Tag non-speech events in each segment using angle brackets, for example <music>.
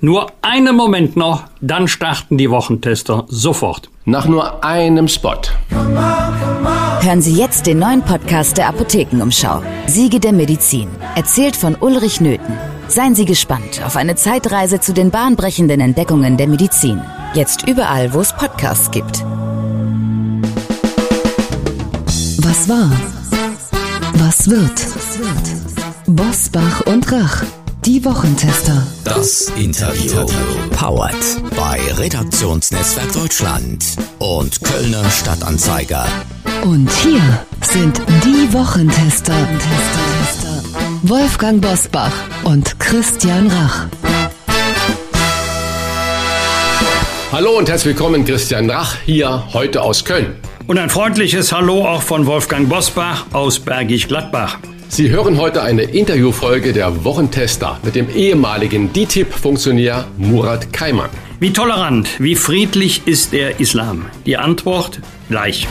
Nur einen Moment noch, dann starten die Wochentester sofort. Nach nur einem Spot. Hören Sie jetzt den neuen Podcast der Apothekenumschau. Siege der Medizin. Erzählt von Ulrich Nöthen. Seien Sie gespannt auf eine Zeitreise zu den bahnbrechenden Entdeckungen der Medizin. Jetzt überall, wo es Podcasts gibt. Was war? Was wird? Bosbach und Rach. Die Wochentester. Das Interview. Powered bei Redaktionsnetzwerk Deutschland und Kölner Stadtanzeiger. Und hier sind die Wochentester. Wolfgang Bosbach und Christian Rach. Hallo und herzlich willkommen, Christian Rach, hier heute aus Köln. Und ein freundliches Hallo auch von Wolfgang Bosbach aus Bergisch Gladbach. Sie hören heute eine Interviewfolge der Wochentester mit dem ehemaligen DTIP-Funktionär Murat Kaiman. Wie tolerant, wie friedlich ist der Islam? Die Antwort gleich.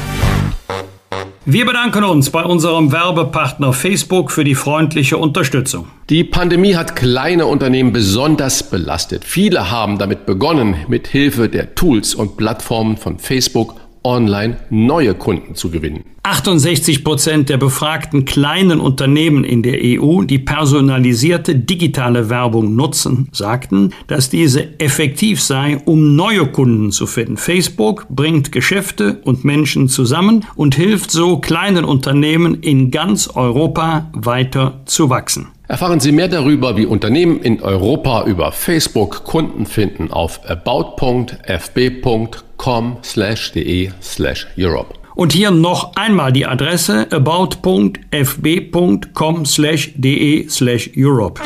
Wir bedanken uns bei unserem Werbepartner Facebook für die freundliche Unterstützung. Die Pandemie hat kleine Unternehmen besonders belastet. Viele haben damit begonnen, mit Hilfe der Tools und Plattformen von Facebook online neue Kunden zu gewinnen. 68 Prozent der befragten kleinen Unternehmen in der EU, die personalisierte digitale Werbung nutzen, sagten, dass diese effektiv sei, um neue Kunden zu finden. Facebook bringt Geschäfte und Menschen zusammen und hilft so kleinen Unternehmen in ganz Europa weiter zu wachsen. Erfahren Sie mehr darüber, wie Unternehmen in Europa über Facebook Kunden finden auf about.fb.com/de/europe. Und hier noch einmal die Adresse about.fb.com/de/europe.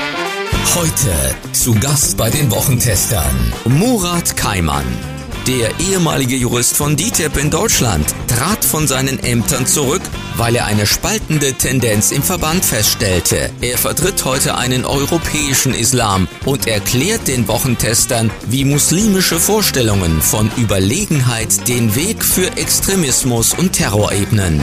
Heute zu Gast bei den Wochentestern Murat Kaiman. Der ehemalige Jurist von DTEP in Deutschland trat von seinen Ämtern zurück, weil er eine spaltende Tendenz im Verband feststellte. Er vertritt heute einen europäischen Islam und erklärt den Wochentestern, wie muslimische Vorstellungen von Überlegenheit den Weg für Extremismus und Terror ebnen.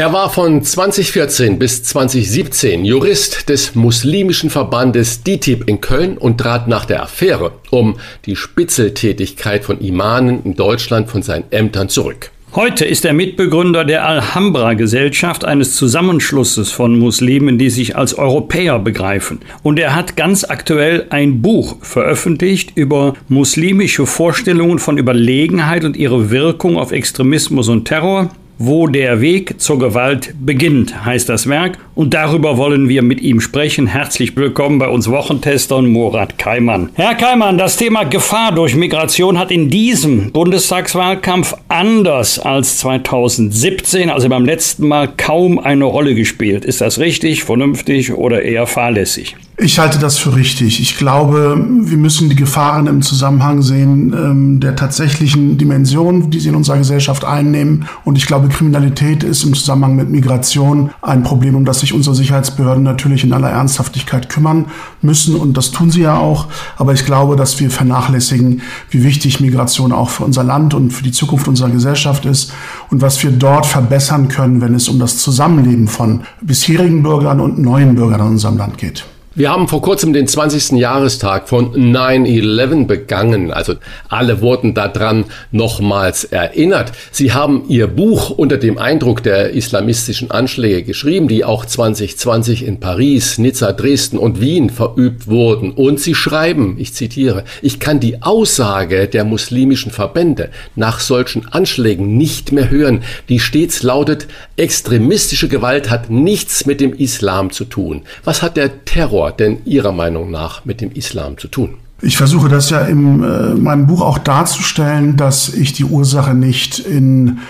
Er war von 2014 bis 2017 Jurist des muslimischen Verbandes DITIB in Köln und trat nach der Affäre um die Spitzeltätigkeit von Imanen in Deutschland von seinen Ämtern zurück. Heute ist er Mitbegründer der Alhambra-Gesellschaft, eines Zusammenschlusses von Muslimen, die sich als Europäer begreifen. Und er hat ganz aktuell ein Buch veröffentlicht über muslimische Vorstellungen von Überlegenheit und ihre Wirkung auf Extremismus und Terror. Wo der Weg zur Gewalt beginnt, heißt das Werk. Und darüber wollen wir mit ihm sprechen. Herzlich willkommen bei uns Wochentestern Murat Kaiman. Herr Kaiman, das Thema Gefahr durch Migration hat in diesem Bundestagswahlkampf anders als 2017, also beim letzten Mal, kaum eine Rolle gespielt. Ist das richtig, vernünftig oder eher fahrlässig? Ich halte das für richtig. Ich glaube, wir müssen die Gefahren im Zusammenhang sehen ähm, der tatsächlichen Dimension, die sie in unserer Gesellschaft einnehmen. Und ich glaube, Kriminalität ist im Zusammenhang mit Migration ein Problem, um das sich unsere Sicherheitsbehörden natürlich in aller Ernsthaftigkeit kümmern müssen. Und das tun sie ja auch. Aber ich glaube, dass wir vernachlässigen, wie wichtig Migration auch für unser Land und für die Zukunft unserer Gesellschaft ist und was wir dort verbessern können, wenn es um das Zusammenleben von bisherigen Bürgern und neuen Bürgern in unserem Land geht. Wir haben vor kurzem den 20. Jahrestag von 9-11 begangen. Also alle wurden daran nochmals erinnert. Sie haben Ihr Buch unter dem Eindruck der islamistischen Anschläge geschrieben, die auch 2020 in Paris, Nizza, Dresden und Wien verübt wurden. Und Sie schreiben, ich zitiere, ich kann die Aussage der muslimischen Verbände nach solchen Anschlägen nicht mehr hören, die stets lautet, extremistische Gewalt hat nichts mit dem Islam zu tun. Was hat der Terror Terror denn Ihrer Meinung nach mit dem Islam zu tun? Ich versuche das ja in äh, meinem Buch auch darzustellen, dass ich die Ursache nicht in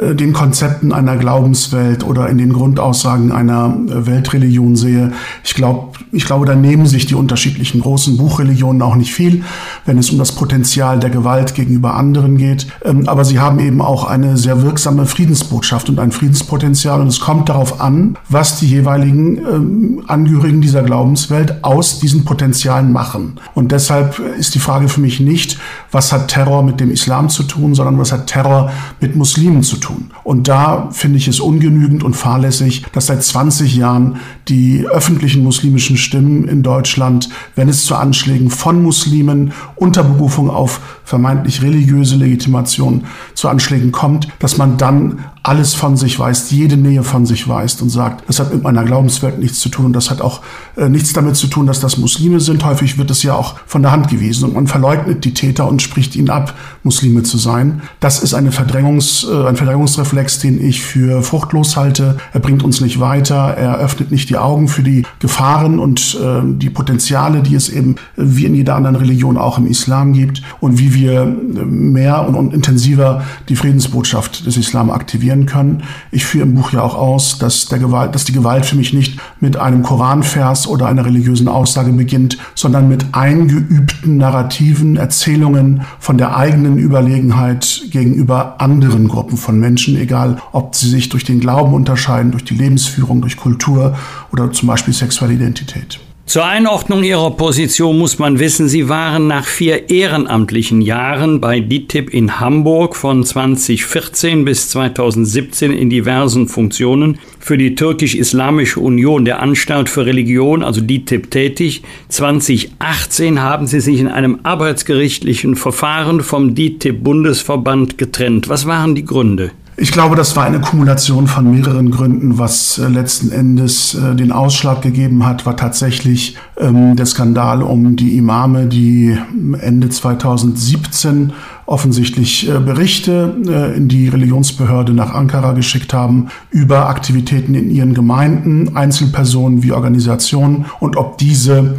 den Konzepten einer Glaubenswelt oder in den Grundaussagen einer äh, Weltreligion sehe. Ich glaube, ich glaube, da nehmen sich die unterschiedlichen großen Buchreligionen auch nicht viel, wenn es um das Potenzial der Gewalt gegenüber anderen geht. Ähm, aber sie haben eben auch eine sehr wirksame Friedensbotschaft und ein Friedenspotenzial. Und es kommt darauf an, was die jeweiligen ähm, Angehörigen dieser Glaubenswelt aus diesen Potenzialen machen. Und deshalb ist die Frage für mich nicht, was hat Terror mit dem Islam zu tun, sondern was hat Terror mit Muslimen zu tun tun. Und da finde ich es ungenügend und fahrlässig, dass seit 20 Jahren die öffentlichen muslimischen Stimmen in Deutschland, wenn es zu Anschlägen von Muslimen unter Berufung auf vermeintlich religiöse Legitimation zu Anschlägen kommt, dass man dann alles von sich weist, jede Nähe von sich weist und sagt, das hat mit meiner Glaubenswelt nichts zu tun und das hat auch äh, nichts damit zu tun, dass das Muslime sind. Häufig wird es ja auch von der Hand gewiesen und man verleugnet die Täter und spricht ihnen ab, Muslime zu sein. Das ist eine Verdrängungs, äh, ein Verdrängungsreflex, den ich für fruchtlos halte. Er bringt uns nicht weiter, er öffnet nicht die Augen für die Gefahren und äh, die Potenziale, die es eben wie in jeder anderen Religion auch im Islam gibt und wie wir mehr und, und intensiver die Friedensbotschaft des Islam aktivieren definieren können. Ich führe im Buch ja auch aus, dass, der Gewalt, dass die Gewalt für mich nicht mit einem Koranvers oder einer religiösen Aussage beginnt, sondern mit eingeübten Narrativen, Erzählungen von der eigenen Überlegenheit gegenüber anderen Gruppen von Menschen, egal ob sie sich durch den Glauben unterscheiden, durch die Lebensführung, durch Kultur oder zum Beispiel sexuelle Identität. Zur Einordnung Ihrer Position muss man wissen, Sie waren nach vier ehrenamtlichen Jahren bei DITIB in Hamburg von 2014 bis 2017 in diversen Funktionen für die Türkisch-Islamische Union der Anstalt für Religion, also DITIB, tätig. 2018 haben Sie sich in einem arbeitsgerichtlichen Verfahren vom DITIB-Bundesverband getrennt. Was waren die Gründe? Ich glaube, das war eine Kumulation von mehreren Gründen. Was äh, letzten Endes äh, den Ausschlag gegeben hat, war tatsächlich ähm, der Skandal um die Imame, die Ende 2017 offensichtlich äh, Berichte in die Religionsbehörde nach Ankara geschickt haben über Aktivitäten in ihren Gemeinden, Einzelpersonen wie Organisationen und ob diese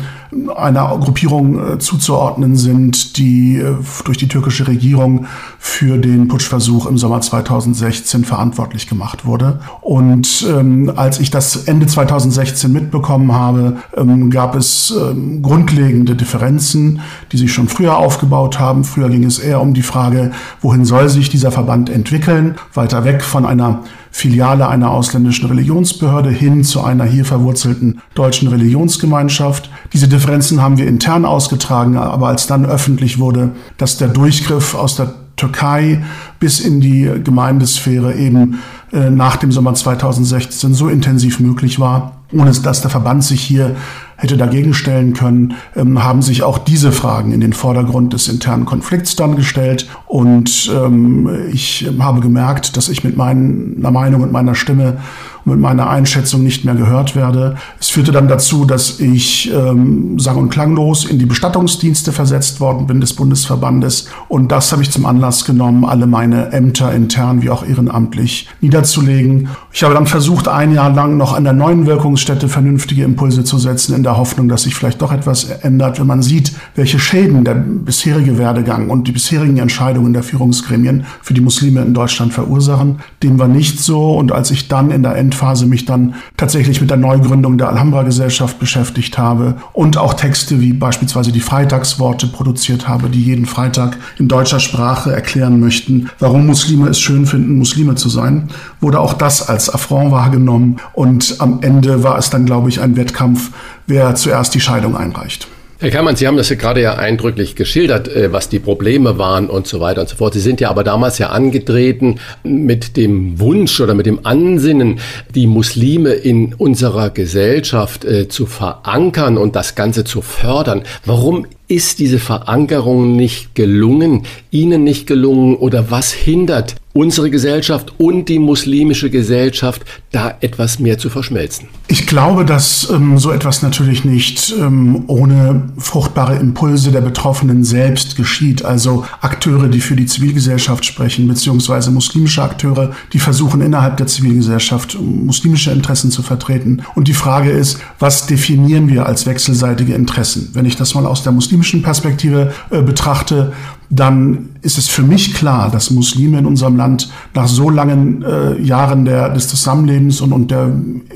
einer Gruppierung äh, zuzuordnen sind, die äh, durch die türkische Regierung für den Putschversuch im Sommer 2016 verantwortlich gemacht wurde. Und ähm, als ich das Ende 2016 mitbekommen habe, ähm, gab es ähm, grundlegende Differenzen, die sich schon früher aufgebaut haben. Früher ging es eher um die Frage, wohin soll sich dieser Verband entwickeln, weiter weg von einer Filiale einer ausländischen Religionsbehörde hin zu einer hier verwurzelten deutschen Religionsgemeinschaft. Diese Differenzen haben wir intern ausgetragen, aber als dann öffentlich wurde, dass der Durchgriff aus der Türkei bis in die Gemeindesphäre eben äh, nach dem Sommer 2016 so intensiv möglich war, ohne dass der Verband sich hier hätte dagegen stellen können, ähm, haben sich auch diese Fragen in den Vordergrund des internen Konflikts dann gestellt. Und ähm, ich habe gemerkt, dass ich mit meiner Meinung und meiner Stimme mit meiner Einschätzung nicht mehr gehört werde. Es führte dann dazu, dass ich ähm, sang- und klanglos in die Bestattungsdienste versetzt worden bin des Bundesverbandes. Und das habe ich zum Anlass genommen, alle meine Ämter intern wie auch ehrenamtlich niederzulegen. Ich habe dann versucht, ein Jahr lang noch an der neuen Wirkungsstätte vernünftige Impulse zu setzen, in der Hoffnung, dass sich vielleicht doch etwas ändert, wenn man sieht, welche Schäden der bisherige Werdegang und die bisherigen Entscheidungen der Führungsgremien für die Muslime in Deutschland verursachen. Dem war nicht so. Und als ich dann in der End Endphase mich dann tatsächlich mit der Neugründung der Alhambra-Gesellschaft beschäftigt habe und auch Texte wie beispielsweise die Freitagsworte produziert habe, die jeden Freitag in deutscher Sprache erklären möchten, warum Muslime es schön finden, Muslime zu sein, wurde auch das als Affront wahrgenommen und am Ende war es dann, glaube ich, ein Wettkampf, wer zuerst die Scheidung einreicht. Herr Kammann, Sie haben das ja gerade ja eindrücklich geschildert, äh, was die Probleme waren und so weiter und so fort. Sie sind ja aber damals ja angetreten mit dem Wunsch oder mit dem Ansinnen, die Muslime in unserer Gesellschaft äh, zu verankern und das Ganze zu fördern. Warum ist diese Verankerung nicht gelungen, Ihnen nicht gelungen oder was hindert unsere Gesellschaft und die muslimische Gesellschaft da etwas mehr zu verschmelzen? Ich glaube, dass ähm, so etwas natürlich nicht ähm, ohne fruchtbare Impulse der Betroffenen selbst geschieht. Also Akteure, die für die Zivilgesellschaft sprechen, beziehungsweise muslimische Akteure, die versuchen innerhalb der Zivilgesellschaft muslimische Interessen zu vertreten. Und die Frage ist, was definieren wir als wechselseitige Interessen? Wenn ich das mal aus der muslimischen Perspektive äh, betrachte, dann ist es für mich klar, dass Muslime in unserem Land nach so langen äh, Jahren der, des Zusammenlebens und, und der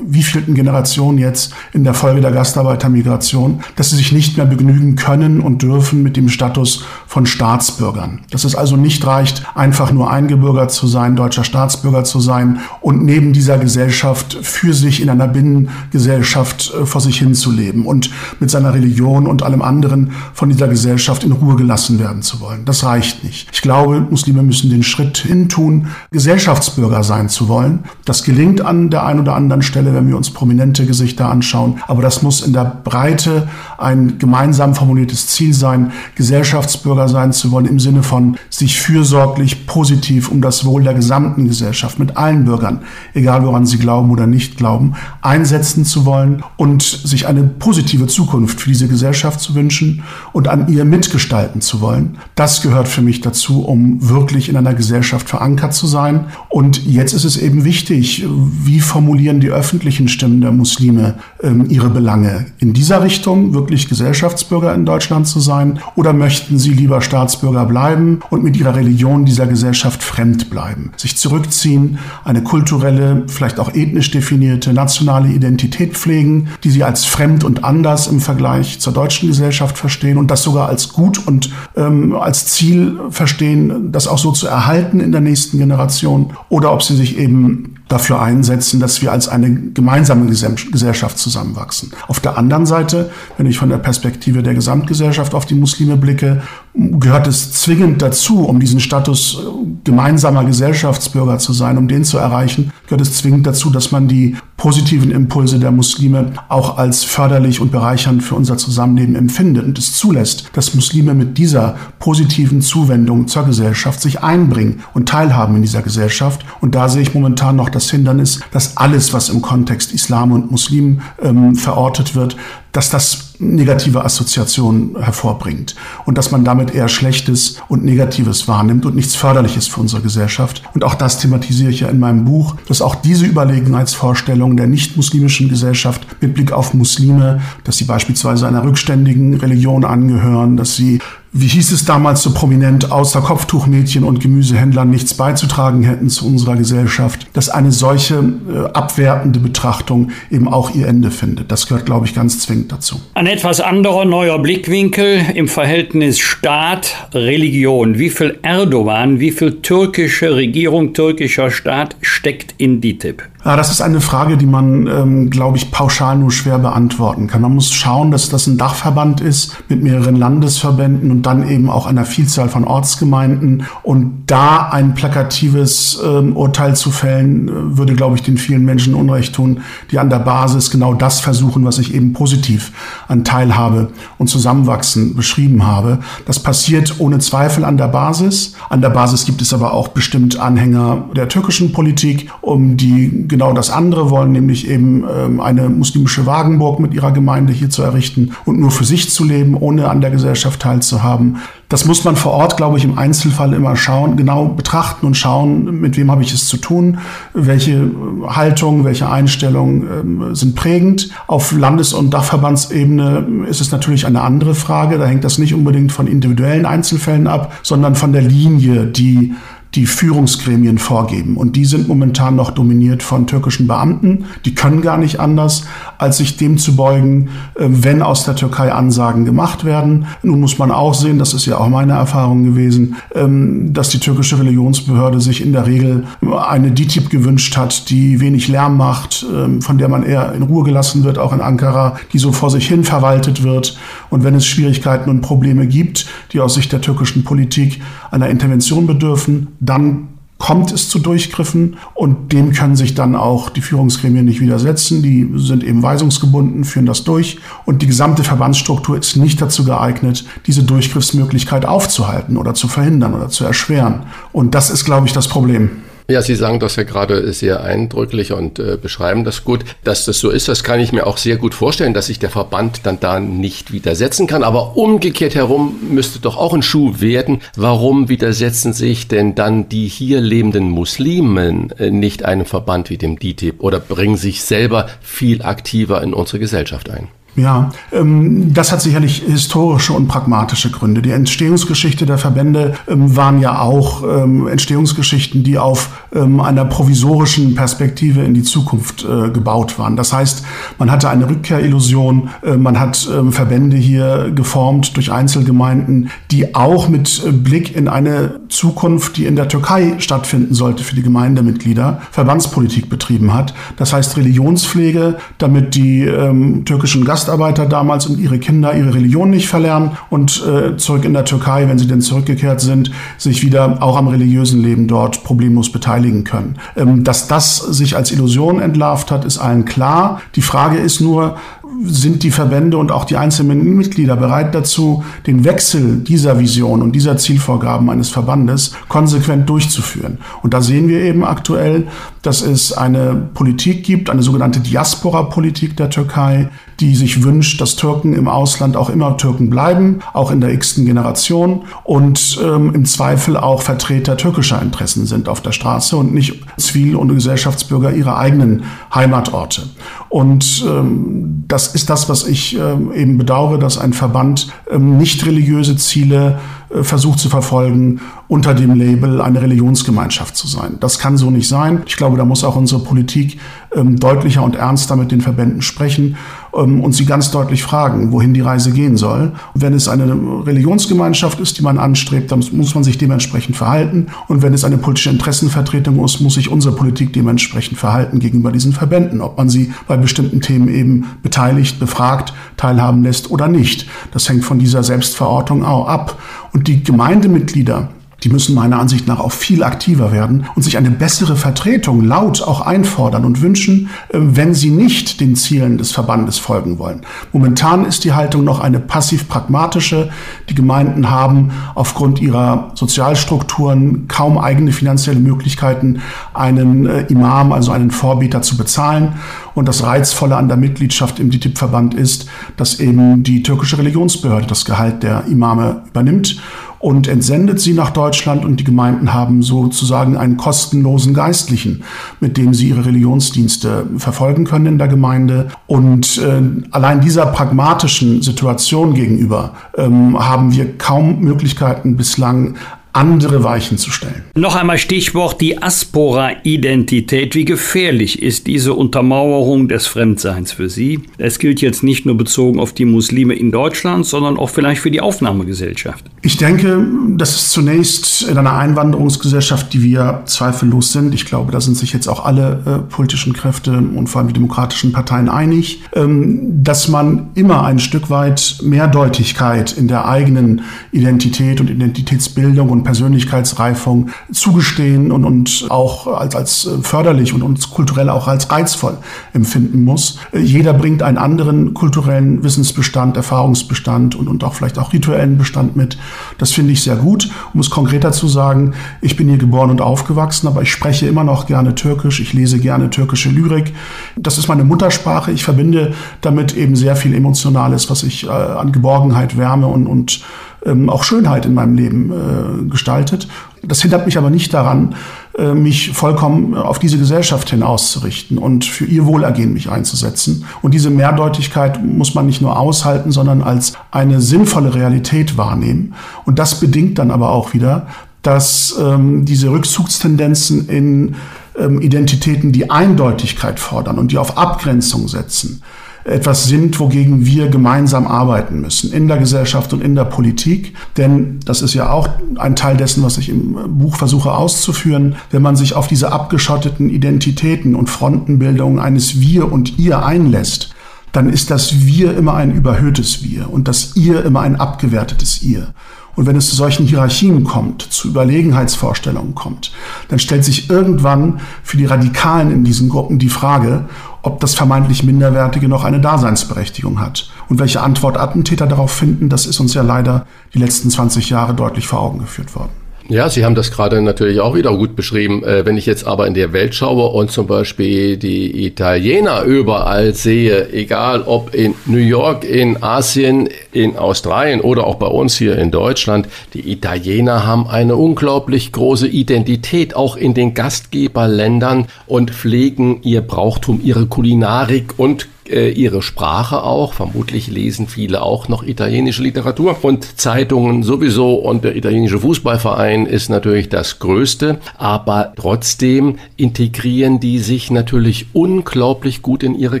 wievielten Generation jetzt in der Folge der Gastarbeitermigration, dass sie sich nicht mehr begnügen können und dürfen mit dem Status von Staatsbürgern. Dass es also nicht reicht, einfach nur eingebürgert zu sein, deutscher Staatsbürger zu sein und neben dieser Gesellschaft für sich in einer Binnengesellschaft äh, vor sich hin zu leben und mit seiner Religion und allem anderen von dieser Gesellschaft in Ruhe gelassen werden zu wollen. Das reicht nicht. Ich glaube, Muslime müssen den Schritt hin tun, Gesellschaftsbürger sein zu wollen. Das gelingt an der einen oder anderen Stelle, wenn wir uns prominente Gesichter anschauen. Aber das muss in der Breite ein gemeinsam formuliertes Ziel sein, Gesellschaftsbürger sein zu wollen im Sinne von sich fürsorglich positiv um das Wohl der gesamten Gesellschaft mit allen Bürgern, egal woran sie glauben oder nicht glauben, einsetzen zu wollen und sich eine positive Zukunft für diese Gesellschaft zu wünschen und an ihr mitgestalten zu wollen. Das gehört für mich dazu, um wirklich in einer Gesellschaft verankert zu sein. Und jetzt ist es eben wichtig, wie formulieren die öffentlichen Stimmen der Muslime ähm, ihre Belange? In dieser Richtung wirklich Gesellschaftsbürger in Deutschland zu sein oder möchten sie lieber Staatsbürger bleiben und mit ihrer Religion dieser Gesellschaft fremd bleiben? Sich zurückziehen, eine kulturelle, vielleicht auch ethnisch definierte nationale Identität pflegen, die sie als fremd und anders im Vergleich zur deutschen Gesellschaft verstehen und das sogar als gut und ähm, als Ziel verstehen, das auch so zu erhalten in der nächsten Generation oder ob sie sich eben dafür einsetzen, dass wir als eine gemeinsame Gesellschaft zusammenwachsen. Auf der anderen Seite, wenn ich von der Perspektive der Gesamtgesellschaft auf die Muslime blicke, gehört es zwingend dazu, um diesen Status äh, gemeinsamer Gesellschaftsbürger zu sein, um den zu erreichen, gehört es zwingend dazu, dass man die positiven Impulse der Muslime auch als förderlich und bereichernd für unser Zusammenleben empfindet und es zulässt, dass Muslime mit dieser positiven Zuwendung zur Gesellschaft sich einbringen und teilhaben in dieser Gesellschaft. Und da sehe ich momentan noch das Hindernis, dass alles, was im Kontext Islam und Muslim ähm, verortet wird, dass das negative Assoziationen hervorbringt und dass man damit eher Schlechtes und Negatives wahrnimmt und nichts Förderliches für unsere Gesellschaft. Und auch das thematisiere ich ja in meinem Buch, dass auch diese Überlegenheitsvorstellungen der nicht-muslimischen Gesellschaft mit Blick auf Muslime, dass sie beispielsweise einer rückständigen Religion angehören, dass sie wie hieß es damals so prominent, außer Kopftuchmädchen und Gemüsehändlern nichts beizutragen hätten zu unserer Gesellschaft, dass eine solche äh, abwertende Betrachtung eben auch ihr Ende findet. Das gehört, glaube ich, ganz zwingend dazu. Ein etwas anderer neuer Blickwinkel im Verhältnis Staat-Religion. Wie viel Erdogan, wie viel türkische Regierung, türkischer Staat steckt in DITIB? Ja, das ist eine Frage, die man, ähm, glaube ich, pauschal nur schwer beantworten kann. Man muss schauen, dass das ein Dachverband ist mit mehreren Landesverbänden und dann eben auch einer Vielzahl von Ortsgemeinden. Und da ein plakatives ähm, Urteil zu fällen, äh, würde, glaube ich, den vielen Menschen Unrecht tun, die an der Basis genau das versuchen, was ich eben positiv an Teilhabe und Zusammenwachsen beschrieben habe. Das passiert ohne Zweifel an der Basis. An der Basis gibt es aber auch bestimmt Anhänger der türkischen Politik, um die genau das andere wollen, nämlich eben ähm, eine muslimische Wagenburg mit ihrer Gemeinde hier zu errichten und nur für sich zu leben, ohne an der Gesellschaft teilzuhaben. Das muss man vor Ort, glaube ich, im Einzelfall immer schauen, genau betrachten und schauen, mit wem habe ich es zu tun, welche Haltung, welche Einstellungen äh, sind prägend. Auf Landes- und Dachverbandsebene ist es natürlich eine andere Frage. Da hängt das nicht unbedingt von individuellen Einzelfällen ab, sondern von der Linie, die die Führungsgremien vorgeben. Und die sind momentan noch dominiert von türkischen Beamten. Die können gar nicht anders, als sich dem zu beugen, äh, wenn aus der Türkei Ansagen gemacht werden. Nun muss man auch sehen, das ist ja auch meine Erfahrung gewesen, ähm, dass die türkische Religionsbehörde sich in der Regel eine DITIB gewünscht hat, die wenig Lärm macht, ähm, von der man eher in Ruhe gelassen wird, auch in Ankara, die so vor sich hin verwaltet wird. Und wenn es Schwierigkeiten und Probleme gibt, die aus Sicht der türkischen Politik einer Intervention bedürfen, dann kommt es zu Durchgriffen und dem können sich dann auch die Führungsgremien nicht widersetzen. Die sind eben weisungsgebunden, führen das durch und die gesamte Verbandsstruktur ist nicht dazu geeignet, diese Durchgriffsmöglichkeit aufzuhalten oder zu verhindern oder zu erschweren. Und das ist, glaube ich, das Problem. Ja, Sie sagen das ja gerade sehr eindrücklich und äh, beschreiben das gut. Dass das so ist, das kann ich mir auch sehr gut vorstellen, dass sich der Verband dann da nicht widersetzen kann. Aber umgekehrt herum müsste doch auch ein Schuh werden. Warum widersetzen sich denn dann die hier lebenden Muslimen äh, nicht einem Verband wie dem DITIB oder bringen sich selber viel aktiver in unsere Gesellschaft ein? Ja, ähm, das hat sicherlich historische und pragmatische Gründe. Die Entstehungsgeschichte der Verbände ähm, waren ja auch ähm, Entstehungsgeschichten, die auf ähm, einer provisorischen Perspektive in die Zukunft äh, gebaut waren. Das heißt, man hatte eine Rückkehrillusion, äh, man hat ähm, Verbände hier geformt durch Einzelgemeinden, die auch mit äh, Blick in eine Zukunft, die in der Türkei stattfinden sollte für die Gemeindemitglieder, Verbandspolitik betrieben hat. Das heißt Religionspflege, damit die ähm, türkischen Gast Gastarbeiter damals und ihre Kinder ihre Religion nicht verlernen und äh, zurück in der Türkei, wenn sie denn zurückgekehrt sind, sich wieder auch am religiösen Leben dort problemlos beteiligen können. Ähm, dass das sich als Illusion entlarvt hat, ist allen klar. Die Frage ist nur, sind die Verbände und auch die einzelnen Mitglieder bereit dazu, den Wechsel dieser Vision und dieser Zielvorgaben eines Verbandes konsequent durchzuführen. Und da sehen wir eben aktuell, dass es eine Politik gibt, eine sogenannte Diaspora-Politik der Türkei, die sich wünscht, dass Türken im Ausland auch immer Türken bleiben, auch in der x-ten Generation und ähm, im Zweifel auch Vertreter türkischer Interessen sind auf der Straße und nicht Zivil- und Gesellschaftsbürger ihrer eigenen Heimatorte. Und ähm, das ist das, was ich ähm, eben bedauere, dass ein Verband ähm, nicht religiöse Ziele versucht zu verfolgen, unter dem Label eine Religionsgemeinschaft zu sein. Das kann so nicht sein. Ich glaube, da muss auch unsere Politik ähm, deutlicher und ernster mit den Verbänden sprechen ähm, und sie ganz deutlich fragen, wohin die Reise gehen soll. Und wenn es eine Religionsgemeinschaft ist, die man anstrebt, dann muss man sich dementsprechend verhalten. Und wenn es eine politische Interessenvertretung ist, muss sich unsere Politik dementsprechend verhalten gegenüber diesen Verbänden, ob man sie bei bestimmten Themen eben beteiligt, befragt, teilhaben lässt oder nicht. Das hängt von dieser Selbstverortung auch ab. Und die Gemeindemitglieder, die müssen meiner Ansicht nach auch viel aktiver werden und sich eine bessere Vertretung laut auch einfordern und wünschen, äh, wenn sie nicht den Zielen des Verbandes folgen wollen. Momentan ist die Haltung noch eine passiv-pragmatische. Die Gemeinden haben aufgrund ihrer Sozialstrukturen kaum eigene finanzielle Möglichkeiten, einen äh, Imam, also einen Vorbeter zu bezahlen. Und das Reizvolle an der Mitgliedschaft im DITIB-Verband ist, dass eben die türkische Religionsbehörde das Gehalt der Imame übernimmt und entsendet sie nach Deutschland und die Gemeinden haben sozusagen einen kostenlosen Geistlichen, mit dem sie ihre Religionsdienste verfolgen können in der Gemeinde. Und äh, allein dieser pragmatischen Situation gegenüber ähm, haben wir kaum Möglichkeiten bislang andere Weichen zu stellen. Noch einmal Stichwort die Aspora-Identität. Wie gefährlich ist diese Untermauerung des Fremdseins für Sie? Es gilt jetzt nicht nur bezogen auf die Muslime in Deutschland, sondern auch vielleicht für die Aufnahmegesellschaft. Ich denke, das ist zunächst in einer Einwanderungsgesellschaft, die wir zweifellos sind. Ich glaube, da sind sich jetzt auch alle äh, politischen Kräfte und vor allem die demokratischen Parteien einig, ähm, dass man immer ein Stück weit Mehrdeutigkeit in der eigenen Identität und Identitätsbildung und Persönlichkeitsreifung zugestehen und, und auch als, als förderlich und uns kulturell auch als reizvoll empfinden muss. Jeder bringt einen anderen kulturellen Wissensbestand, Erfahrungsbestand und, und auch vielleicht auch rituellen Bestand mit. Das finde ich sehr gut. Um es konkreter zu sagen, ich bin hier geboren und aufgewachsen, aber ich spreche immer noch gerne Türkisch. Ich lese gerne türkische Lyrik. Das ist meine Muttersprache. Ich verbinde damit eben sehr viel Emotionales, was ich äh, an Geborgenheit, Wärme und, und ähm, auch Schönheit in meinem Leben äh, gestaltet. Das hindert mich aber nicht daran, äh, mich vollkommen auf diese Gesellschaft hin auszurichten und für ihr Wohlergehen mich einzusetzen. Und diese Mehrdeutigkeit muss man nicht nur aushalten, sondern als eine sinnvolle Realität wahrnehmen. Und das bedingt dann aber auch wieder, dass ähm, diese Rückzugstendenzen in ähm, Identitäten, die Eindeutigkeit fordern und die auf Abgrenzung setzen, etwas sind, wogegen wir gemeinsam arbeiten müssen, in der Gesellschaft und in der Politik. Denn das ist ja auch ein Teil dessen, was ich im Buch versuche auszuführen. Wenn man sich auf diese abgeschotteten Identitäten und Frontenbildungen eines Wir und Ihr einlässt, dann ist das Wir immer ein überhöhtes Wir und das Ihr immer ein abgewertetes Ihr. Und wenn es zu solchen Hierarchien kommt, zu Überlegenheitsvorstellungen kommt, dann stellt sich irgendwann für die Radikalen in diesen Gruppen die Frage, ob das vermeintlich Minderwertige noch eine Daseinsberechtigung hat. Und welche Antwort Attentäter darauf finden, das ist uns ja leider die letzten 20 Jahre deutlich vor Augen geführt worden. Ja, Sie haben das gerade natürlich auch wieder gut beschrieben. Äh, wenn ich jetzt aber in der Welt schaue und zum Beispiel die Italiener überall sehe, egal ob in New York, in Asien, in Australien oder auch bei uns hier in Deutschland, die Italiener haben eine unglaublich große Identität, auch in den Gastgeberländern und pflegen ihr Brauchtum, ihre Kulinarik und äh, ihre Sprache auch. Vermutlich lesen viele auch noch italienische Literatur und Zeitungen sowieso. Und der italienische Fußballverein ist natürlich das Größte. Aber trotzdem integrieren die sich natürlich unglaublich gut in ihre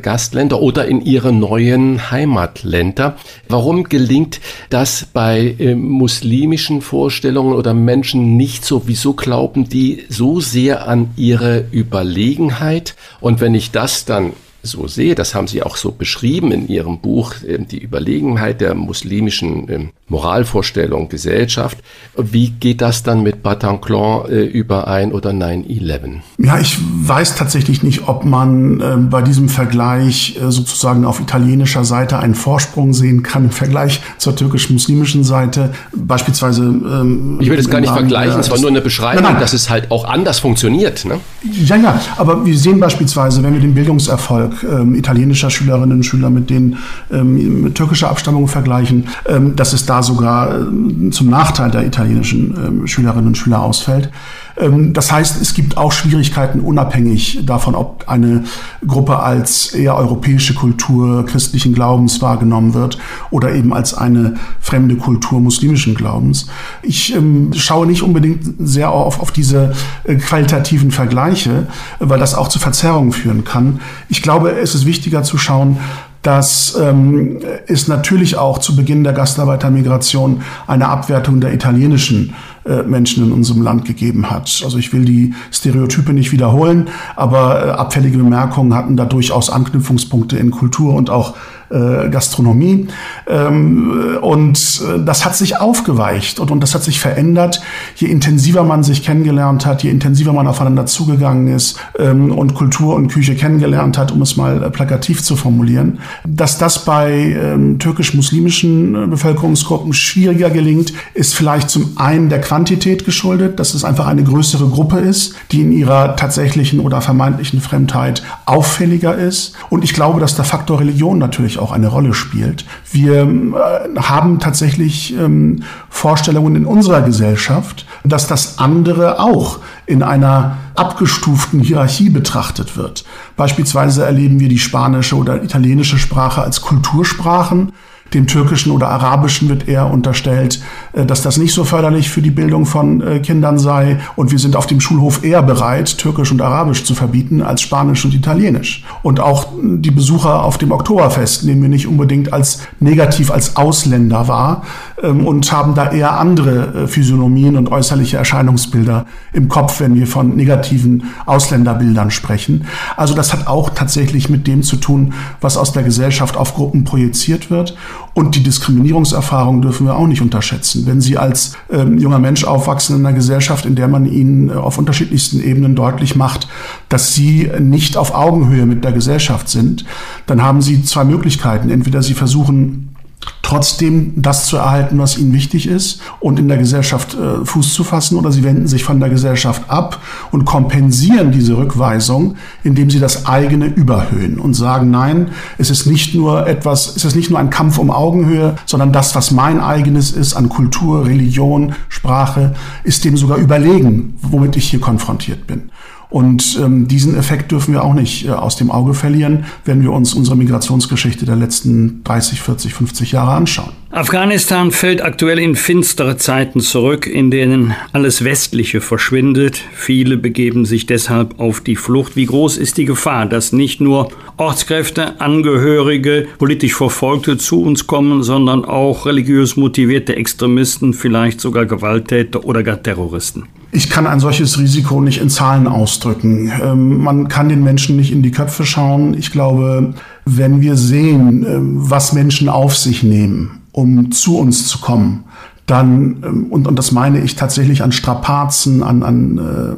Gastländer oder in ihre neuen Heimatländer. Warum gelingt das bei äh, muslimischen Vorstellungen oder Menschen nicht so? Wieso glauben die so sehr an ihre Überlegenheit? Und wenn ich das dann so sehe, das haben Sie auch so beschrieben in Ihrem Buch, ähm, die Überlegenheit der muslimischen ähm, Moralvorstellung, Gesellschaft. Wie geht das dann mit Bataclan äh, überein oder 9-11? Ja, ich weiß tatsächlich nicht, ob man äh, bei diesem Vergleich äh, sozusagen auf italienischer Seite einen Vorsprung sehen kann im Vergleich zur türkisch-muslimischen Seite. Beispielsweise. Ähm, ich will es gar nicht vergleichen, es war nur eine Beschreibung, nein, nein. dass es halt auch anders funktioniert. Ne? Ja, ja, aber wir sehen beispielsweise, wenn wir den Bildungserfolg ähm, italienischer Schülerinnen und Schüler mit denen ähm, mit türkischer Abstammung vergleichen, ähm, dass es da sogar äh, zum Nachteil der italienischen ähm, Schülerinnen und Schüler ausfällt. Ähm, das heißt, es gibt auch Schwierigkeiten unabhängig davon, ob eine Gruppe als eher europäische Kultur christlichen Glaubens wahrgenommen wird oder eben als eine fremde Kultur muslimischen Glaubens. Ich ähm, schaue nicht unbedingt sehr auf, auf diese äh, qualitativen Vergleiche, weil das auch zu Verzerrungen führen kann. Ich glaube, es ist wichtiger zu schauen, dass ähm, es natürlich auch zu Beginn der Gastarbeitermigration eine Abwertung der italienischen äh, Menschen in unserem Land gegeben hat. Also ich will die Stereotype nicht wiederholen, aber äh, abfällige Bemerkungen hatten da durchaus Anknüpfungspunkte in Kultur und auch äh, Gastronomie. Ähm, und das hat sich aufgeweicht und, und das hat sich verändert, je intensiver man sich kennengelernt hat, je intensiver man aufeinander zugegangen ist ähm, und Kultur und Küche kennengelernt hat, um es mal plakativ zu formulieren. Dass das bei ähm, türkisch-muslimischen Bevölkerungsgruppen schwieriger gelingt, ist vielleicht zum einen der Quantität geschuldet, dass es einfach eine größere Gruppe ist, die in ihrer tatsächlichen oder vermeintlichen Fremdheit auffälliger ist. Und ich glaube, dass der Faktor Religion natürlich auch eine Rolle spielt. Wir äh, haben tatsächlich ähm, Vorstellungen in unserer Gesellschaft, dass das andere auch in einer abgestuften Hierarchie betrachtet wird. Beispielsweise erleben wir die spanische oder italienische Sprache als Kultursprachen dem Türkischen oder Arabischen wird eher unterstellt, äh, dass das nicht so förderlich für die Bildung von äh, Kindern sei. Und wir sind auf dem Schulhof eher bereit, Türkisch und Arabisch zu verbieten als Spanisch und Italienisch. Und auch die Besucher auf dem Oktoberfest nehmen wir nicht unbedingt als negativ als Ausländer wahr und haben da eher andere äh, Physiognomien und äußerliche Erscheinungsbilder im Kopf, wenn wir von negativen Ausländerbildern sprechen. Also das hat auch tatsächlich mit dem zu tun, was aus der Gesellschaft auf Gruppen projiziert wird. Und die Diskriminierungserfahrung dürfen wir auch nicht unterschätzen. Wenn Sie als ähm, junger Mensch aufwachsen in einer Gesellschaft, in der man Ihnen äh, auf unterschiedlichsten Ebenen deutlich macht, dass Sie nicht auf Augenhöhe mit der Gesellschaft sind, dann haben Sie zwei Möglichkeiten. Entweder Sie versuchen, trotzdem das zu erhalten, was ihnen wichtig ist und in der Gesellschaft äh, Fuß zu fassen oder sie wenden sich von der Gesellschaft ab und kompensieren diese Rückweisung, indem sie das eigene überhöhen und sagen, nein, es ist nicht nur etwas, es ist nicht nur ein Kampf um Augenhöhe, sondern das, was mein eigenes ist an Kultur, Religion, Sprache, ist dem sogar überlegen, womit ich hier konfrontiert bin. Und ähm, diesen Effekt dürfen wir auch nicht äh, aus dem Auge verlieren, wenn wir uns unsere Migrationsgeschichte der letzten 30, 40, 50 Jahre anschauen. Afghanistan fällt aktuell in finstere Zeiten zurück, in denen alles Westliche verschwindet. Viele begeben sich deshalb auf die Flucht. Wie groß ist die Gefahr, dass nicht nur Ortskräfte, Angehörige, politisch Verfolgte zu uns kommen, sondern auch religiös motivierte Extremisten, vielleicht sogar Gewalttäter oder gar Terroristen? Ich kann ein solches Risiko nicht in Zahlen ausdrücken. Ähm, man kann den Menschen nicht in die Köpfe schauen. Ich glaube, wenn wir sehen, äh, was Menschen auf sich nehmen, um zu uns zu kommen, dann, ähm, und, und das meine ich tatsächlich an Strapazen, an, an, äh,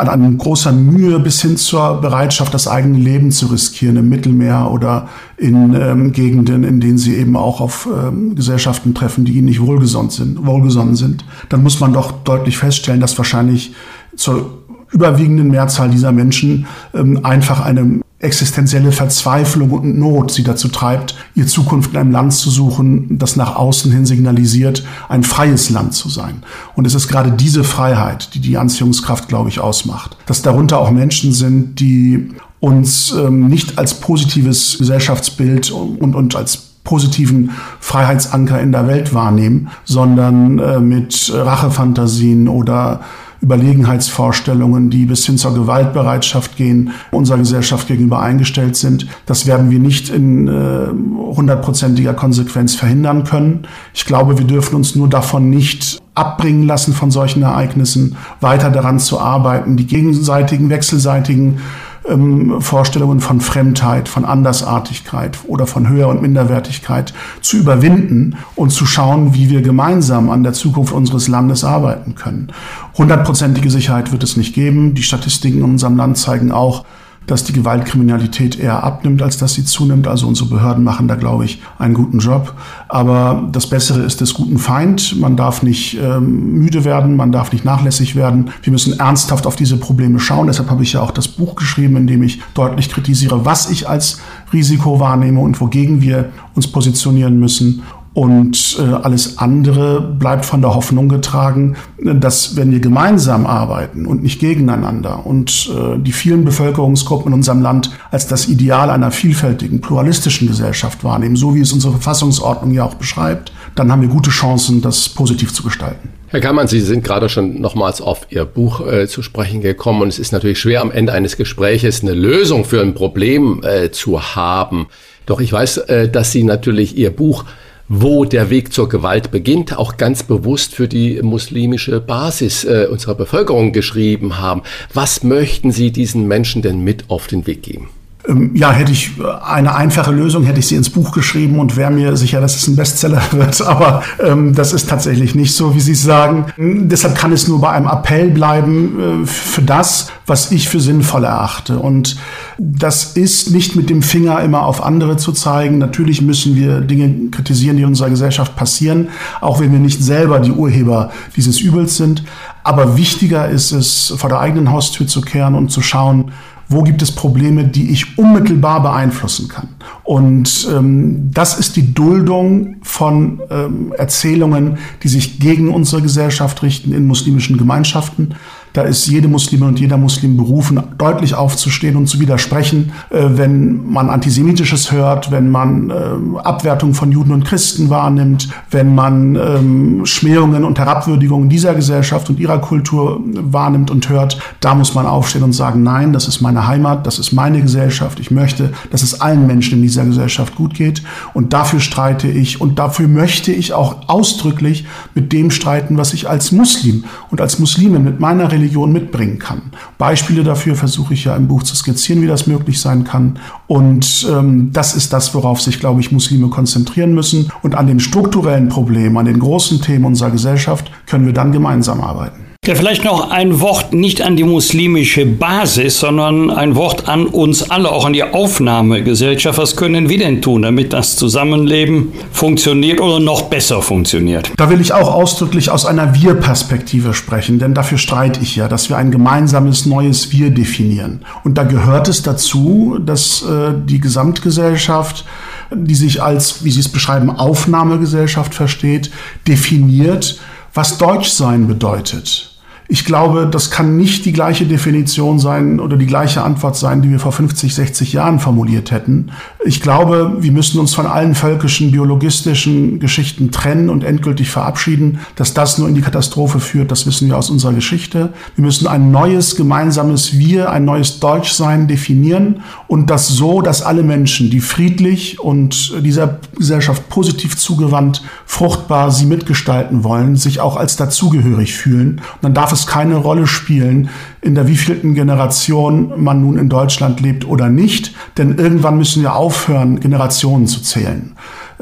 an, an großer Mühe bis hin zur Bereitschaft, das eigene Leben zu riskieren im Mittelmeer oder in ähm, Gegenden, in denen sie eben auch auf ähm, Gesellschaften treffen, die ihnen nicht wohlgesonnen sind, wohlgesonnen sind, dann muss man doch deutlich feststellen, dass wahrscheinlich zur überwiegenden Mehrzahl dieser Menschen ähm, einfach eine existenzielle Verzweiflung und Not sie dazu treibt, ihr Zukunft in einem Land zu suchen, das nach außen hin signalisiert, ein freies Land zu sein. Und es ist gerade diese Freiheit, die die Anziehungskraft, glaube ich, ausmacht. Dass darunter auch Menschen sind, die uns ähm, nicht als positives Gesellschaftsbild und, und als positiven Freiheitsanker in der Welt wahrnehmen, sondern äh, mit Rachefantasien oder Überlegenheitsvorstellungen, die bis hin zur Gewaltbereitschaft gehen, unserer Gesellschaft gegenüber eingestellt sind. Das werden wir nicht in äh, hundertprozentiger Konsequenz verhindern können. Ich glaube, wir dürfen uns nur davon nicht abbringen lassen von solchen Ereignissen, weiter daran zu arbeiten, die gegenseitigen, wechselseitigen ähm, Vorstellungen von Fremdheit, von Andersartigkeit oder von Höher- und Minderwertigkeit zu überwinden und zu schauen, wie wir gemeinsam an der Zukunft unseres Landes arbeiten können. Hundertprozentige Sicherheit wird es nicht geben. Die Statistiken in unserem Land zeigen auch, dass die Gewaltkriminalität eher abnimmt, als dass sie zunimmt. Also unsere Behörden machen da, glaube ich, einen guten Job. Aber das Bessere ist des guten Feind. Man darf nicht ähm, müde werden, man darf nicht nachlässig werden. Wir müssen ernsthaft auf diese Probleme schauen. Deshalb habe ich ja auch das Buch geschrieben, in dem ich deutlich kritisiere, was ich als Risiko wahrnehme und wogegen wir uns positionieren müssen. Und äh, alles andere bleibt von der Hoffnung getragen, dass wenn wir gemeinsam arbeiten und nicht gegeneinander und äh, die vielen Bevölkerungsgruppen in unserem Land als das Ideal einer vielfältigen, pluralistischen Gesellschaft wahrnehmen, so wie es unsere Verfassungsordnung ja auch beschreibt, dann haben wir gute Chancen, das positiv zu gestalten. Herr Kammann, Sie sind gerade schon nochmals auf Ihr Buch äh, zu sprechen gekommen und es ist natürlich schwer am Ende eines Gespräches eine Lösung für ein Problem äh, zu haben. Doch ich weiß, äh, dass Sie natürlich Ihr Buch wo der Weg zur Gewalt beginnt, auch ganz bewusst für die muslimische Basis äh, unserer Bevölkerung geschrieben haben. Was möchten Sie diesen Menschen denn mit auf den Weg geben? Ähm, ja, hätte ich eine einfache Lösung, hätte ich sie ins Buch geschrieben und wäre mir sicher, dass es ein Bestseller <laughs> wird. Aber ähm, das ist tatsächlich nicht so, wie Sie sagen. Deshalb kann es nur bei einem Appell bleiben äh, für das, was ich für sinnvoll erachte. Und das ist nicht mit dem Finger immer auf andere zu zeigen. Natürlich müssen wir Dinge kritisieren, die in unserer Gesellschaft passieren, auch wenn wir nicht selber die Urheber dieses Übels sind. Aber wichtiger ist es, vor der eigenen Haustür zu kehren und zu schauen, wo gibt es Probleme, die ich unmittelbar beeinflussen kann. Und ähm, das ist die Duldung von ähm, Erzählungen, die sich gegen unsere Gesellschaft richten in muslimischen Gemeinschaften. Da ist jede Muslimin und jeder Muslim berufen, deutlich aufzustehen und zu widersprechen, äh, wenn man Antisemitisches hört, wenn man äh, Abwertung von Juden und Christen wahrnimmt, wenn man ähm, Schmähungen und Herabwürdigungen dieser Gesellschaft und ihrer Kultur wahrnimmt und hört. Da muss man aufstehen und sagen, nein, das ist meine Heimat, das ist meine Gesellschaft. Ich möchte, dass es allen Menschen in dieser Gesellschaft gut geht. Und dafür streite ich und dafür möchte ich auch ausdrücklich mit dem streiten, was ich als Muslim und als Muslimin mit meiner Religion Religion mitbringen kann. Beispiele dafür versuche ich ja im Buch zu skizzieren, wie das möglich sein kann. Und ähm, das ist das, worauf sich, glaube ich, Muslime konzentrieren müssen. Und an den strukturellen Problemen, an den großen Themen unserer Gesellschaft können wir dann gemeinsam arbeiten. Ja, vielleicht noch ein Wort nicht an die muslimische Basis, sondern ein Wort an uns alle, auch an die Aufnahmegesellschaft. Was können wir denn tun, damit das Zusammenleben funktioniert oder noch besser funktioniert? Da will ich auch ausdrücklich aus einer Wir-Perspektive sprechen, denn dafür streite ich ja, dass wir ein gemeinsames neues Wir definieren. Und da gehört es dazu, dass äh, die Gesamtgesellschaft die sich als, wie Sie es beschreiben, Aufnahmegesellschaft versteht, definiert, was Deutschsein bedeutet. Ich glaube, das kann nicht die gleiche Definition sein oder die gleiche Antwort sein, die wir vor 50, 60 Jahren formuliert hätten. Ich glaube, wir müssen uns von allen völkischen, biologistischen Geschichten trennen und endgültig verabschieden. Dass das nur in die Katastrophe führt, das wissen wir aus unserer Geschichte. Wir müssen ein neues gemeinsames Wir, ein neues Deutschsein definieren und das so, dass alle Menschen, die friedlich und dieser Gesellschaft positiv zugewandt, fruchtbar sie mitgestalten wollen, sich auch als dazugehörig fühlen. Und dann darf es es keine Rolle spielen, in der wievielten Generation man nun in Deutschland lebt oder nicht, denn irgendwann müssen wir aufhören, Generationen zu zählen.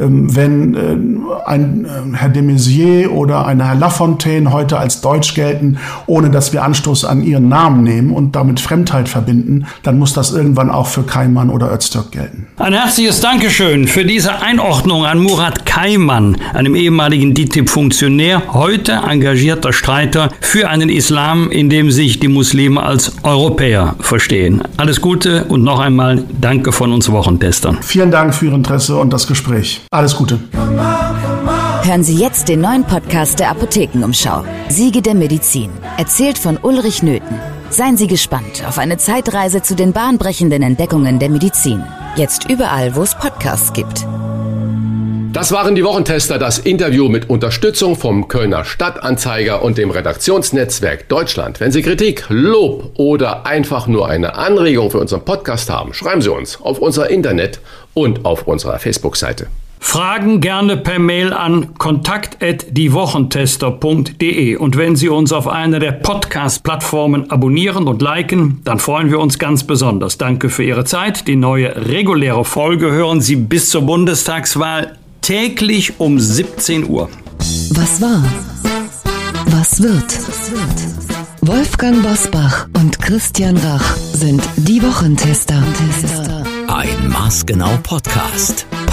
Ähm, wenn äh, ein äh, Herr de Maizière oder ein Herr Lafontaine heute als deutsch gelten, ohne dass wir Anstoß an ihren Namen nehmen und damit Fremdheit verbinden, dann muss das irgendwann auch für Keimann oder Öztürk gelten. Ein herzliches Dankeschön für diese Einordnung an Murat Keimann, einem ehemaligen DITIB-Funktionär, heute engagierter Streiter für einen Islam, in dem sich die Muslime als Europäer verstehen. Alles Gute und noch einmal Danke von uns Wochentestern. Vielen Dank für Ihr Interesse und das Gespräch. Alles Gute. Hören Sie jetzt den neuen Podcast der Apothekenumschau. Siege der Medizin. Erzählt von Ulrich Nöthen. Seien Sie gespannt auf eine Zeitreise zu den bahnbrechenden Entdeckungen der Medizin. Jetzt überall, wo es Podcasts gibt. Das waren die Wochentester, das Interview mit Unterstützung vom Kölner Stadtanzeiger und dem Redaktionsnetzwerk Deutschland. Wenn Sie Kritik, Lob oder einfach nur eine Anregung für unseren Podcast haben, schreiben Sie uns auf unser Internet und auf unserer Facebook-Seite. Fragen gerne per Mail an kontakt@diewochentester.de und wenn Sie uns auf einer der Podcast-Plattformen abonnieren und liken, dann freuen wir uns ganz besonders. Danke für Ihre Zeit. Die neue reguläre Folge hören Sie bis zur Bundestagswahl täglich um 17 Uhr. Was war? Was wird? Wolfgang Bosbach und Christian Rach sind die Wochentester. Ein Maßgenau Podcast.